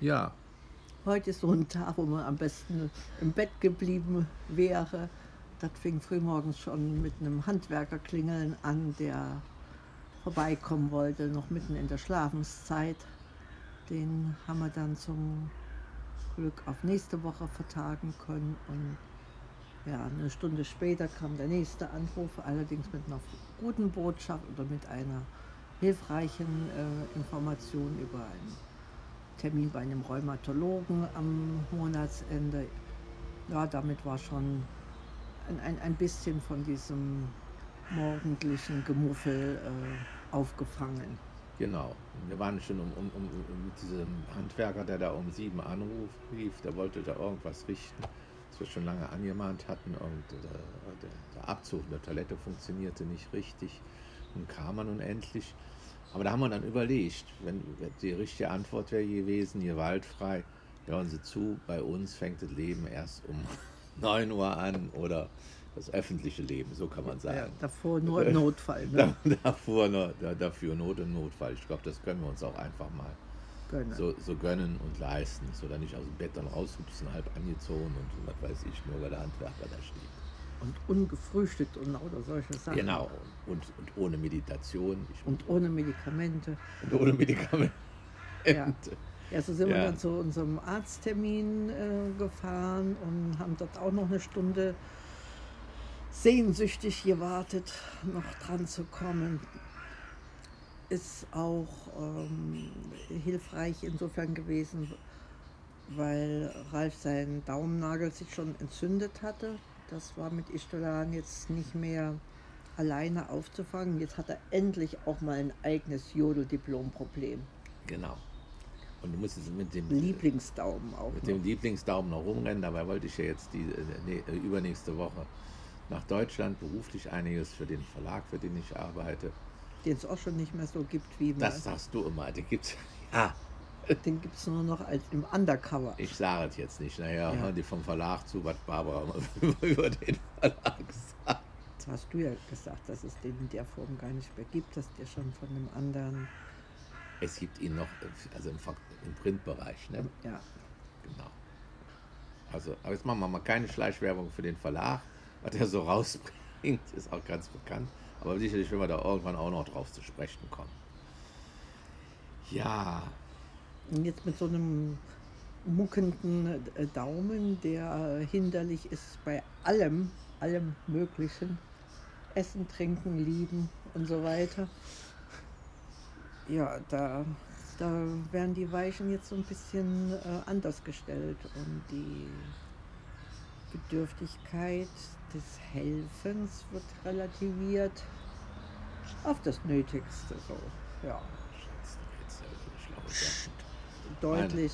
Ja. Heute ist so ein Tag, wo man am besten im Bett geblieben wäre. Das fing frühmorgens schon mit einem Handwerkerklingeln an, der vorbeikommen wollte, noch mitten in der Schlafenszeit. Den haben wir dann zum Glück auf nächste Woche vertagen können. Und ja, eine Stunde später kam der nächste Anruf, allerdings mit einer guten Botschaft oder mit einer hilfreichen äh, Information über einen Termin bei einem Rheumatologen am Monatsende. Ja, damit war schon ein, ein, bisschen von diesem morgendlichen Gemuffel äh, aufgefangen. Genau. Wir waren schon um, um, um, mit diesem Handwerker, der da um sieben anruf, rief, der wollte da irgendwas richten, was wir schon lange angemahnt hatten. Und der, der, der Abzug der Toilette funktionierte nicht richtig. Nun kam er nun endlich. Aber da haben wir dann überlegt, wenn die richtige Antwort wäre gewesen, hier waldfrei, hören Sie zu, bei uns fängt das Leben erst um 9 Uhr an oder das öffentliche Leben, so kann man sagen. Ja, davor nur Notfall. Ne? davor nur, dafür Not und Notfall. Ich glaube, das können wir uns auch einfach mal gönnen. So, so gönnen und leisten. So dann nicht aus dem Bett dann raushupsen, halb angezogen und was weiß ich, nur weil der Handwerker da steht. Und ungefrühstückt und lauter solche Sachen. Genau, und, und ohne Meditation. Und ohne Medikamente. Und ohne Medikamente. Ja. Ja, so sind ja. wir dann zu unserem Arzttermin äh, gefahren und haben dort auch noch eine Stunde sehnsüchtig gewartet, noch dran zu kommen. Ist auch ähm, hilfreich insofern gewesen, weil Ralf seinen Daumennagel sich schon entzündet hatte. Das war mit Istolan jetzt nicht mehr alleine aufzufangen. Jetzt hat er endlich auch mal ein eigenes Jodeldiplom-Problem. Genau. Und du musst es mit dem Lieblingsdaumen auch. Mit noch. dem Lieblingsdaumen noch rumrennen. Dabei wollte ich ja jetzt die äh, äh, übernächste Woche nach Deutschland, beruflich einiges für den Verlag, für den ich arbeite. Den es auch schon nicht mehr so gibt wie mal. Das sagst du immer, den gibt's. Ja. Den gibt es nur noch als im Undercover. Ich sage es jetzt nicht. Naja, ja. die vom Verlag zu, was Barbara über den Verlag sagt. Das hast du ja gesagt, dass es den in der Form gar nicht mehr gibt, dass der schon von einem anderen. Es gibt ihn noch, also im, im Printbereich, ne? Ja. Genau. Also, aber jetzt machen wir mal keine Schleichwerbung für den Verlag was er so rausbringt, ist auch ganz bekannt. Aber sicherlich werden wir da irgendwann auch noch drauf zu sprechen kommen. Ja. Und jetzt mit so einem muckenden äh, Daumen, der hinderlich ist bei allem, allem Möglichen. Essen, Trinken, Lieben und so weiter. Ja, da, da werden die Weichen jetzt so ein bisschen äh, anders gestellt und die Bedürftigkeit des Helfens wird relativiert auf das Nötigste so. Ja. Deutlich.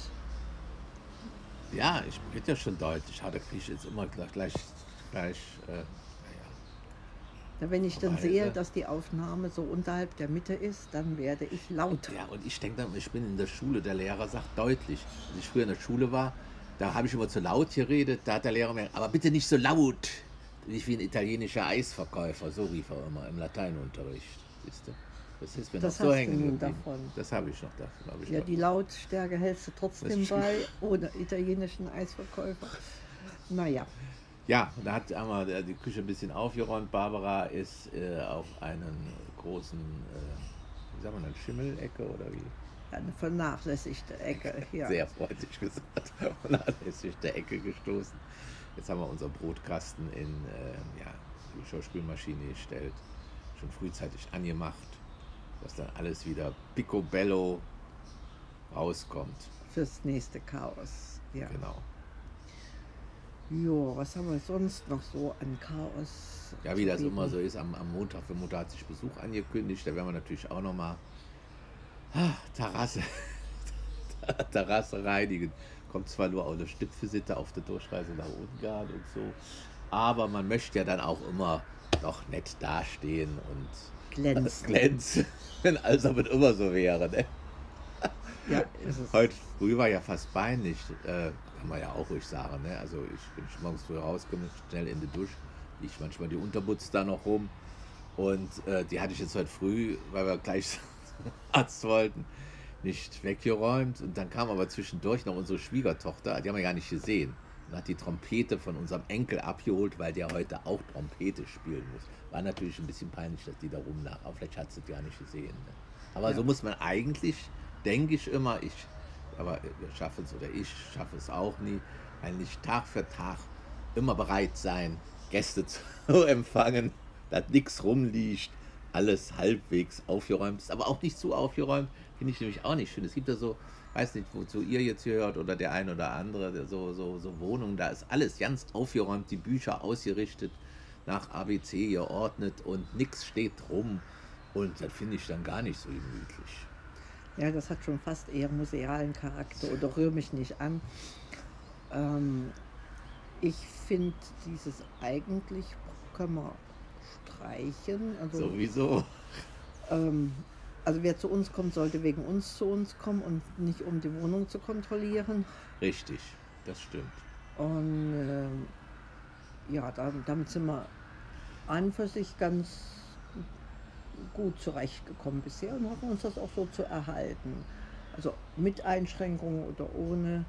Ja, ich bin ja schon deutlich. Da kriege ich jetzt immer gleich, gleich, gleich äh, naja. Wenn ich dann sehe, dass die Aufnahme so unterhalb der Mitte ist, dann werde ich laut. Ja, und ich denke dann, ich bin in der Schule, der Lehrer sagt deutlich. Als ich früher in der Schule war, da habe ich immer zu laut geredet, da hat der Lehrer mir, aber bitte nicht so laut. Nicht wie ein italienischer Eisverkäufer, so rief er immer im Lateinunterricht. Siehst du? Das ist mir das noch so hängen davon. Das habe ich noch davon. Ich ja, die Lautstärke hältst du trotzdem bei, ohne italienischen Eisverkäufer. Naja. Ja, da hat einmal die Küche ein bisschen aufgeräumt. Barbara ist äh, auf einen großen, äh, wie sagen wir dann, Schimmelecke oder wie? Eine vernachlässigte Ecke, ja. Sehr freundlich gesagt, vernachlässigte Ecke gestoßen. Jetzt haben wir unseren Brotkasten in äh, ja, die Schauspielmaschine gestellt, schon frühzeitig angemacht, dass dann alles wieder picobello rauskommt. Fürs nächste Chaos, ja. Genau. Jo, was haben wir sonst noch so an Chaos? Ja, wie das immer so ist, am, am Montag für Mutter hat sich Besuch angekündigt, da werden wir natürlich auch noch mal ah, Terrasse, Terrasse reinigen kommt zwar nur auch eine Stüpfesitte auf der Durchreise nach Ungarn und so, aber man möchte ja dann auch immer noch nett dastehen und glänzen, glänzen als ob es immer so wäre. Ne? Ja, Heute früh war ja fast peinlich, äh, kann man ja auch ruhig sagen. Ne? Also ich bin morgens früh rausgekommen, schnell in die Dusche, ich manchmal die Unterbutz da noch rum und äh, die hatte ich jetzt heute früh, weil wir gleich Arzt wollten, nicht weggeräumt. Und dann kam aber zwischendurch noch unsere Schwiegertochter, die haben wir gar nicht gesehen. Und hat die Trompete von unserem Enkel abgeholt, weil der heute auch Trompete spielen muss. War natürlich ein bisschen peinlich, dass die da rumlag. Aber vielleicht hat sie es gar nicht gesehen. Ne? Aber Ja. so muss man eigentlich, denke ich immer, ich, aber wir schaffen es oder ich schaffe es auch nie, eigentlich Tag für Tag immer bereit sein, Gäste zu empfangen, dass nichts rumliegt, alles halbwegs aufgeräumt ist, aber auch nicht zu aufgeräumt, finde ich nämlich auch nicht schön. Es gibt ja so, weiß nicht, wozu ihr jetzt hört oder der ein oder andere, der so, so, so Wohnungen, da ist alles ganz aufgeräumt, die Bücher ausgerichtet, nach ABC geordnet und nichts steht rum. Und das finde ich dann gar nicht so gemütlich. Ja, das hat schon fast eher musealen Charakter oder rühr mich nicht an. Ähm, ich finde dieses eigentlich können wir streichen. Also, Sowieso. ähm, also wer zu uns kommt, sollte wegen uns zu uns kommen und nicht um die Wohnung zu kontrollieren. Richtig, das stimmt. Und ähm, ja, da, damit sind wir an für sich ganz gut zurechtgekommen bisher und hoffen uns das auch so zu erhalten. Also mit Einschränkungen oder ohne.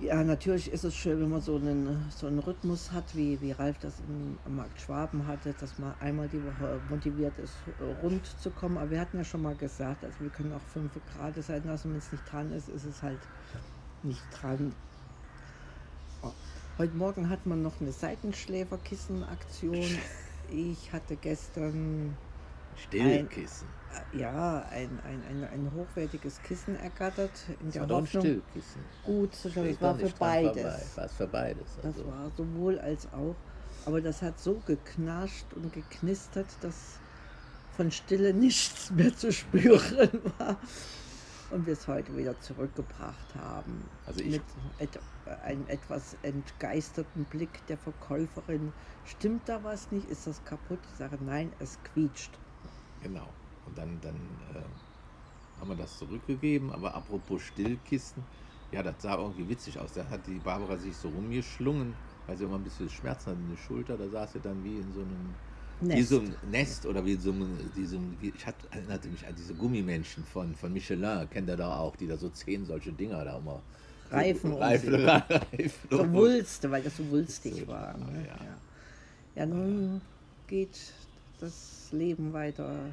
Ja, natürlich ist es schön, wenn man so einen, so einen Rhythmus hat, wie, wie Ralf das im, Markt Schwaben hatte, dass man einmal die Woche motiviert ist, rund zu kommen. Aber wir hatten ja schon mal gesagt, also wir können auch fünf Grad sein lassen, wenn es nicht dran ist, ist es halt nicht dran. Oh. Heute Morgen hat man noch eine Seitenschläferkissen-Aktion. Ich hatte gestern Stillkissen. äh, ja ein, ein, ein, ein hochwertiges Kissen ergattert. In Das der war doch ein Hoffnung, Stillkissen. gut zu schauen, es war für beides. War für beides. Das Also. war sowohl als auch. Aber das hat so geknascht und geknistert, dass von Stille nichts mehr zu spüren war. Und wir es heute wieder zurückgebracht haben. Also ich- Mit et einem etwas entgeisterten Blick der Verkäuferin. Stimmt da was nicht? Ist das kaputt? Ich sage, nein, es quietscht. Genau. Und dann, dann äh, haben wir das zurückgegeben. Aber apropos Stillkissen, ja, das sah irgendwie witzig aus. Da hat die Barbara sich so rumgeschlungen, weil sie immer ein bisschen Schmerzen hat in der Schulter. Da saß sie dann wie in so einem Wie Nest. so ein Nest oder wie in so einem, diesem, wie, ich hatte, erinnerte mich an diese Gummimännchen von, von Michelin, kennt ihr da auch, die da so zehn solche Dinger da immer. Reifen um Reifen, sich. Reifen So um- Wulste, weil das so wulstig So, war. Ne? ja. Ja. ja, nun geht das Leben weiter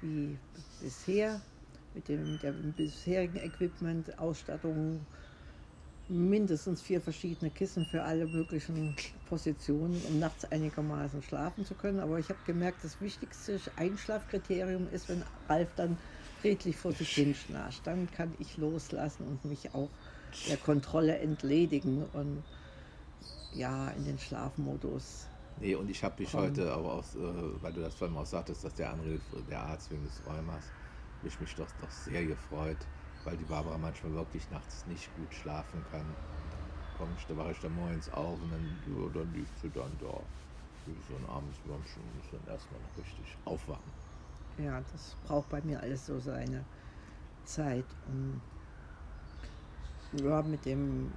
wie bisher mit dem, dem bisherigen Equipment, Ausstattung, mindestens vier verschiedene Kissen für alle möglichen Positionen, um nachts einigermaßen schlafen zu können. Aber ich habe gemerkt, das wichtigste Einschlafkriterium ist, wenn Ralf dann friedlich vor sich hin schnarcht. Dann kann ich loslassen und mich auch der Kontrolle entledigen und ja, in den Schlafmodus. Nee, und ich habe dich Komm. heute aber auch, äh, weil du das vorhin auch sagtest, dass der Anruf der Arzt wegen des Rheumas, hab ich mich doch, doch sehr gefreut, weil die Barbara manchmal wirklich nachts nicht gut schlafen kann. Komm ich, da wache ich dann morgens auf und dann, ja, dann liegt sie dann da. So ein armes und muss dann erstmal noch richtig aufwachen. Ja, das braucht bei mir alles so seine Zeit. Und ja, mit dem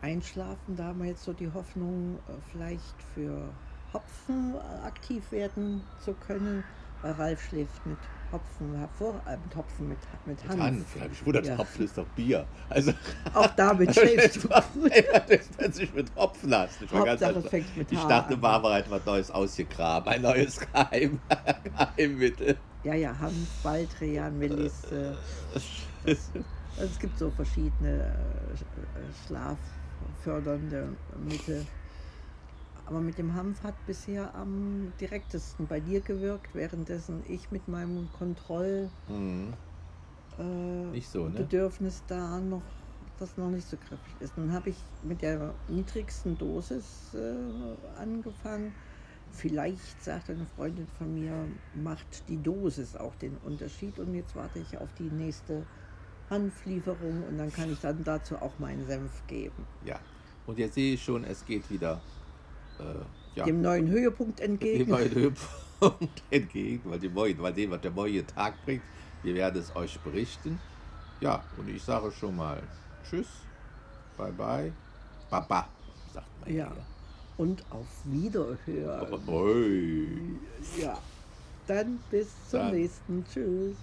Einschlafen, da haben wir jetzt so die Hoffnung, äh, vielleicht für Hopfen äh, aktiv werden zu können. Weil Ralf schläft mit Hopfen hervor, äh, mit Hopfen mit, mit Mit Hanf. Hanf, ja, ich wundert, Ja. Hopfen ist doch Bier. Also, Auch damit schläfst du gut. plötzlich mit Hopfen hast. Ich, war ganz Hauptsache, es fängt mit ich H dachte. Barbara hat was Neues ausgegraben, ein neues Geheim, Geheimmittel. Ja, ja, Hanf, Baldrian, Melisse. Also es gibt so verschiedene äh, schlaffördernde Mittel. Aber mit dem Hanf hat bisher am direktesten bei dir gewirkt, währenddessen ich mit meinem Kontroll Mhm. äh, so, ne? Bedürfnis da noch das noch nicht so kräftig ist. Nun habe ich mit der niedrigsten Dosis äh, angefangen. Vielleicht sagt eine Freundin von mir, macht die Dosis auch den Unterschied. Und jetzt warte ich auf die nächste Hanflieferung und dann kann ich dann dazu auch meinen Senf geben. Ja. Und jetzt sehe ich schon, es geht wieder äh, ja, Dem neuen Höhepunkt dem entgegen. neuen Höhepunkt entgegen, weil, die neue, weil dem, was der neue Tag bringt, wir werden es euch berichten. Ja, und ich sage schon mal Tschüss, Bye Bye, Baba, sagt man Ja. Und auf Wiederhören. hier. Ja. Dann bis zum Dann. nächsten. Tschüss.